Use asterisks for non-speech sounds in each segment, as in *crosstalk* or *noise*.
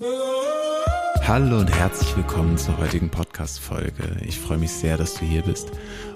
Hallo und herzlich willkommen zur heutigen Podcast-Folge. Ich freue mich sehr, dass du hier bist.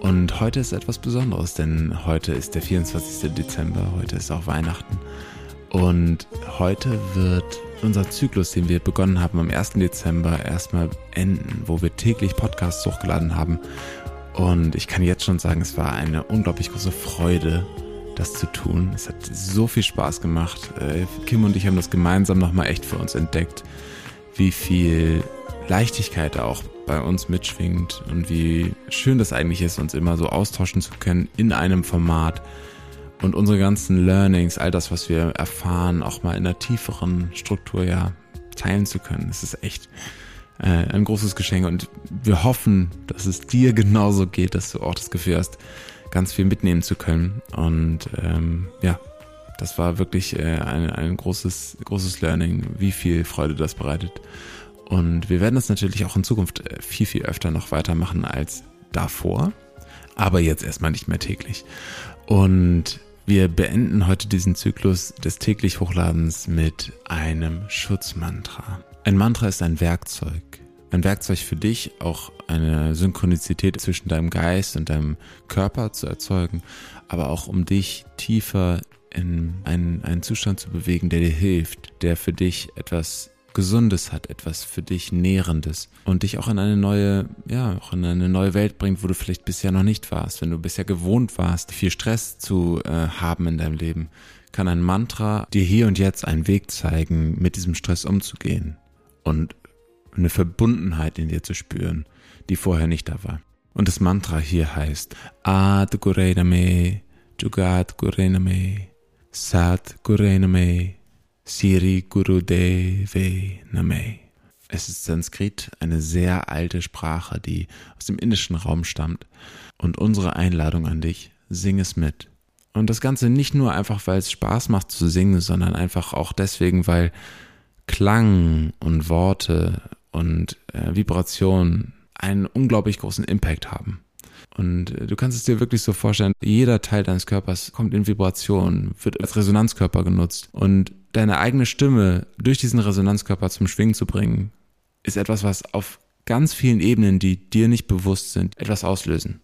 Und heute ist etwas Besonderes, denn heute ist der 24. Dezember, heute ist auch Weihnachten. Und heute wird unser Zyklus, den wir begonnen haben am 1. Dezember, erstmal enden, wo wir täglich Podcasts hochgeladen haben. Und ich kann jetzt schon sagen, es war eine unglaublich große Freude, das zu tun. Es hat so viel Spaß gemacht. Äh, Kim und ich haben das gemeinsam nochmal echt für uns entdeckt wie viel Leichtigkeit auch bei uns mitschwingt und wie schön das eigentlich ist, uns immer so austauschen zu können in einem Format und unsere ganzen Learnings, all das, was wir erfahren, auch mal in einer tieferen Struktur ja teilen zu können. Es ist echt äh, ein großes Geschenk und wir hoffen, dass es dir genauso geht, dass du auch das Gefühl hast, ganz viel mitnehmen zu können und ähm, ja, das war wirklich äh, ein, ein großes, großes Learning, wie viel Freude das bereitet. Und wir werden das natürlich auch in Zukunft äh, viel, viel öfter noch weitermachen als davor. Aber jetzt erstmal nicht mehr täglich. Und wir beenden heute diesen Zyklus des täglich Hochladens mit einem Schutzmantra. Ein Mantra ist ein Werkzeug. Ein Werkzeug für dich, auch eine Synchronizität zwischen deinem Geist und deinem Körper zu erzeugen, aber auch um dich tiefer in einen, einen Zustand zu bewegen, der dir hilft, der für dich etwas Gesundes hat, etwas für dich Nährendes und dich auch in eine neue, ja, auch in eine neue Welt bringt, wo du vielleicht bisher noch nicht warst. Wenn du bisher gewohnt warst, viel Stress zu äh, haben in deinem Leben, kann ein Mantra dir hier und jetzt einen Weg zeigen, mit diesem Stress umzugehen und eine Verbundenheit in dir zu spüren, die vorher nicht da war. Und das Mantra hier heißt Ad Gurename, Jugat Gurename, Sat Gurename, Siri Gurudeve Name. Es ist Sanskrit, eine sehr alte Sprache, die aus dem indischen Raum stammt. Und unsere Einladung an dich, sing es mit. Und das Ganze nicht nur einfach, weil es Spaß macht zu singen, sondern einfach auch deswegen, weil Klang und Worte und äh, Vibration einen unglaublich großen Impact haben. Und äh, du kannst es dir wirklich so vorstellen, jeder Teil deines Körpers kommt in Vibration, wird als Resonanzkörper genutzt. Und deine eigene Stimme durch diesen Resonanzkörper zum Schwingen zu bringen, ist etwas, was auf ganz vielen Ebenen, die dir nicht bewusst sind, etwas auslösen.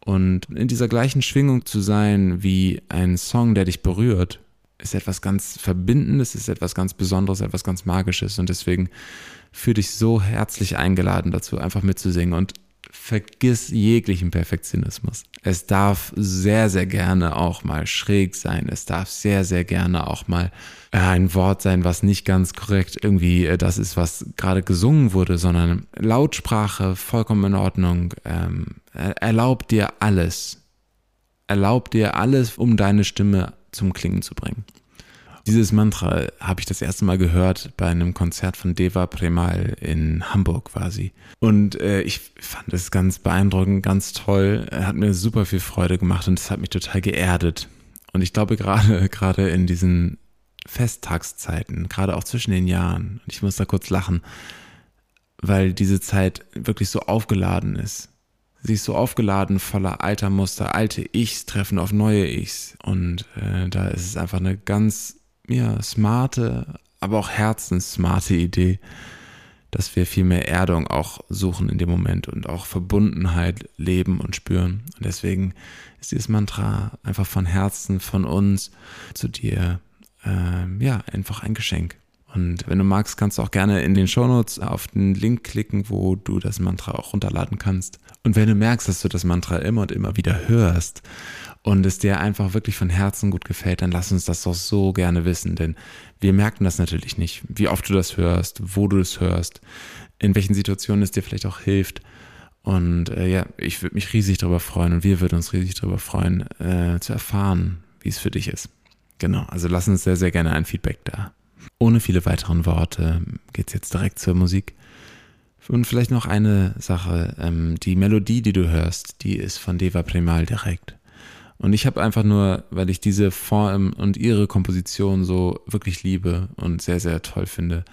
Und in dieser gleichen Schwingung zu sein wie ein Song, der dich berührt, ist etwas ganz Verbindendes, ist etwas ganz Besonderes, etwas ganz Magisches. Und deswegen fühle dich so herzlich eingeladen dazu, einfach mitzusingen. Und vergiss jeglichen Perfektionismus. Es darf sehr, sehr gerne auch mal schräg sein. Es darf sehr, sehr gerne auch mal äh, ein Wort sein, was nicht ganz korrekt irgendwie äh, das ist, was gerade gesungen wurde, sondern Lautsprache vollkommen in Ordnung. Ähm, erlaub dir alles. Erlaub dir alles, um deine Stimme zum Klingen zu bringen. Dieses Mantra habe ich das erste Mal gehört bei einem Konzert von Deva Premal in Hamburg quasi. Und äh, ich fand es ganz beeindruckend, ganz toll. Hat mir super viel Freude gemacht und es hat mich total geerdet. Und ich glaube gerade, *laughs* gerade in diesen Festtagszeiten, gerade auch zwischen den Jahren, und ich muss da kurz lachen, weil diese Zeit wirklich so aufgeladen ist. Sie ist so aufgeladen voller alter Muster, alte Ichs treffen auf neue Ichs. Und äh, da ist es einfach eine ganz ja, smarte, aber auch herzenssmarte Idee, dass wir viel mehr Erdung auch suchen in dem Moment und auch Verbundenheit leben und spüren. Und deswegen ist dieses Mantra einfach von Herzen, von uns zu dir, äh, ja, einfach ein Geschenk. Und wenn du magst, kannst du auch gerne in den Shownotes auf den Link klicken, wo du das Mantra auch runterladen kannst. Und wenn du merkst, dass du das Mantra immer und immer wieder hörst und es dir einfach wirklich von Herzen gut gefällt, dann lass uns das doch so gerne wissen, denn wir merken das natürlich nicht, wie oft du das hörst, wo du es hörst, in welchen Situationen es dir vielleicht auch hilft. Und äh, ja, ich würde mich riesig darüber freuen und wir würden uns riesig darüber freuen, äh, zu erfahren, wie es für dich ist. Genau, also lass uns sehr, sehr gerne ein Feedback da. Ohne viele weiteren Worte geht's jetzt direkt zur Musik. Und vielleicht noch eine Sache. Ähm, die Melodie, die du hörst, die ist von Deva Premal direkt. Und ich habe einfach nur, weil ich diese Form und ihre Komposition so wirklich liebe und sehr, sehr toll finde,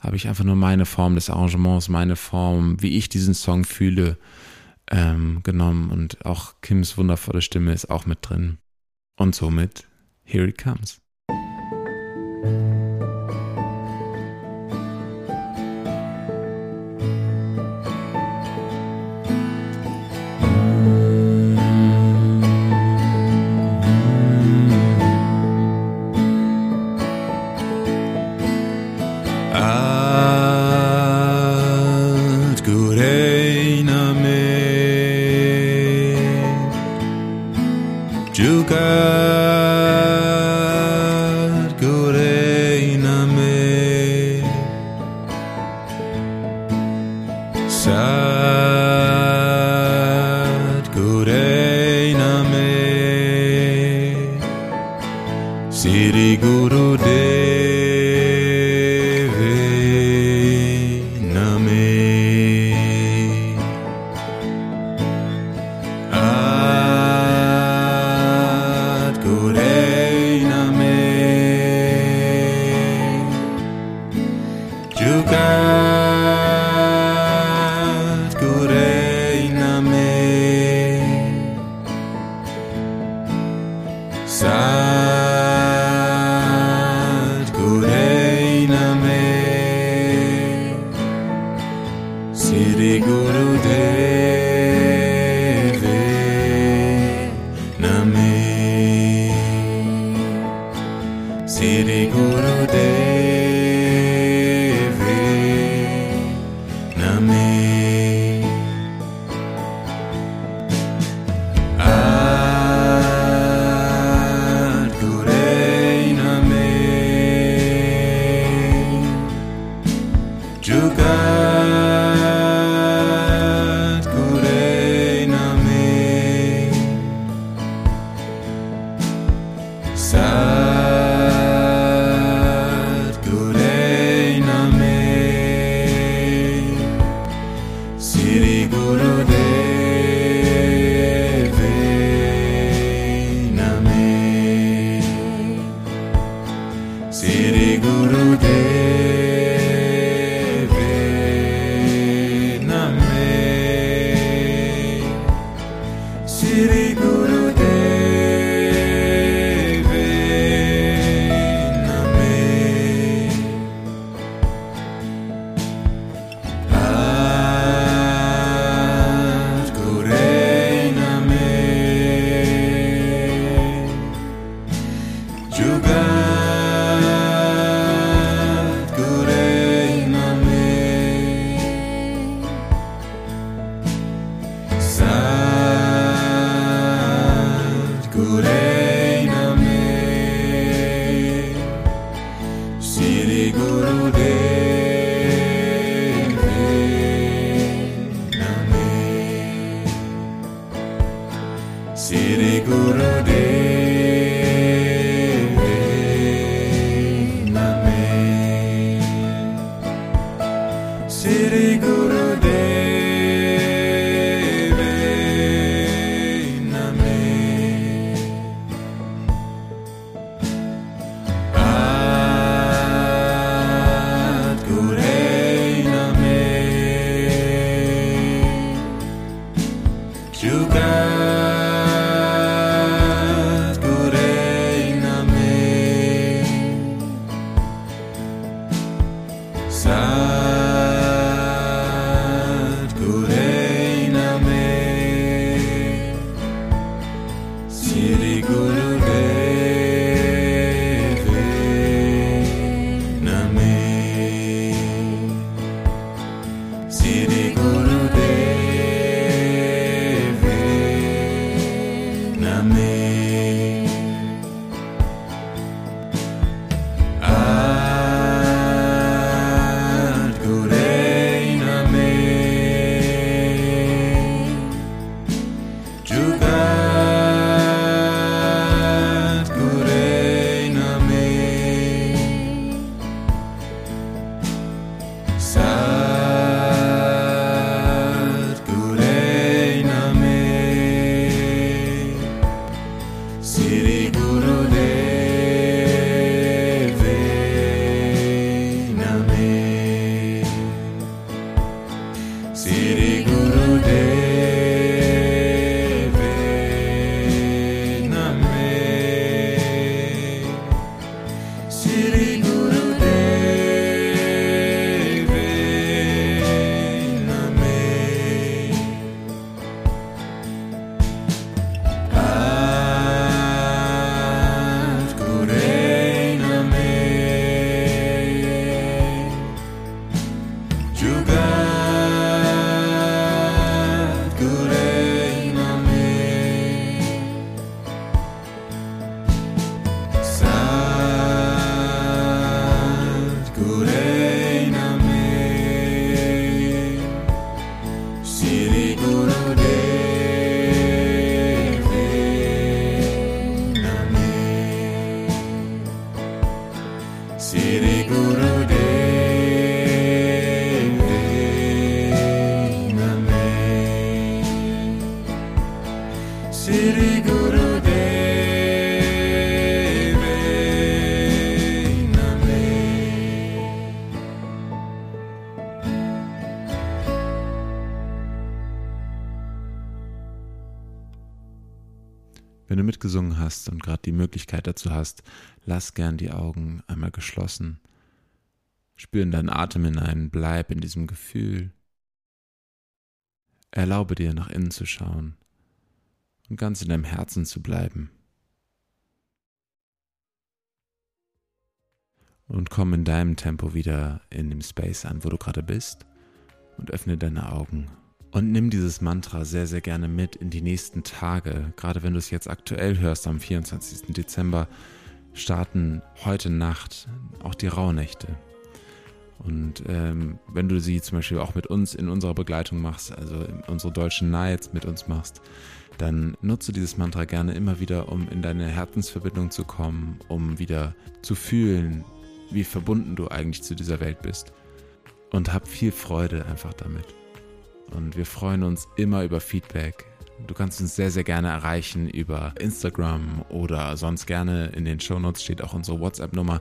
habe ich einfach nur meine Form des Arrangements, meine Form, wie ich diesen Song fühle, ähm, genommen. Und auch Kims wundervolle Stimme ist auch mit drin. Und somit, here it comes. side. girl. Sad Gurena Siri Guru Siri Guru sun. Siriguran. Wenn du mitgesungen hast und gerade die Möglichkeit dazu hast, lass gern die Augen einmal geschlossen. Spür in deinen Atem hinein, bleib in diesem Gefühl. Erlaube dir nach innen zu schauen und ganz in deinem Herzen zu bleiben. Und komm in deinem Tempo wieder in dem Space an, wo du gerade bist und öffne deine Augen. Und nimm dieses Mantra sehr, sehr gerne mit in die nächsten Tage. Gerade wenn du es jetzt aktuell hörst, am 24. Dezember starten heute Nacht auch die Rauhnächte. Und ähm, wenn du sie zum Beispiel auch mit uns in unserer Begleitung machst, also unsere deutschen Nights mit uns machst, dann nutze dieses Mantra gerne immer wieder, um in deine Herzensverbindung zu kommen, um wieder zu fühlen, wie verbunden du eigentlich zu dieser Welt bist. Und hab viel Freude einfach damit. Und wir freuen uns immer über Feedback. Du kannst uns sehr, sehr gerne erreichen über Instagram oder sonst gerne in den Show Notes steht auch unsere WhatsApp-Nummer.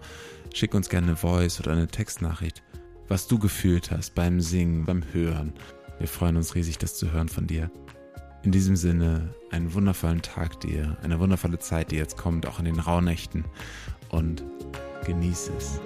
Schick uns gerne eine Voice oder eine Textnachricht, was du gefühlt hast beim Singen, beim Hören. Wir freuen uns riesig, das zu hören von dir. In diesem Sinne, einen wundervollen Tag dir, eine wundervolle Zeit, die jetzt kommt, auch in den Rauhnächten. Und genieße es.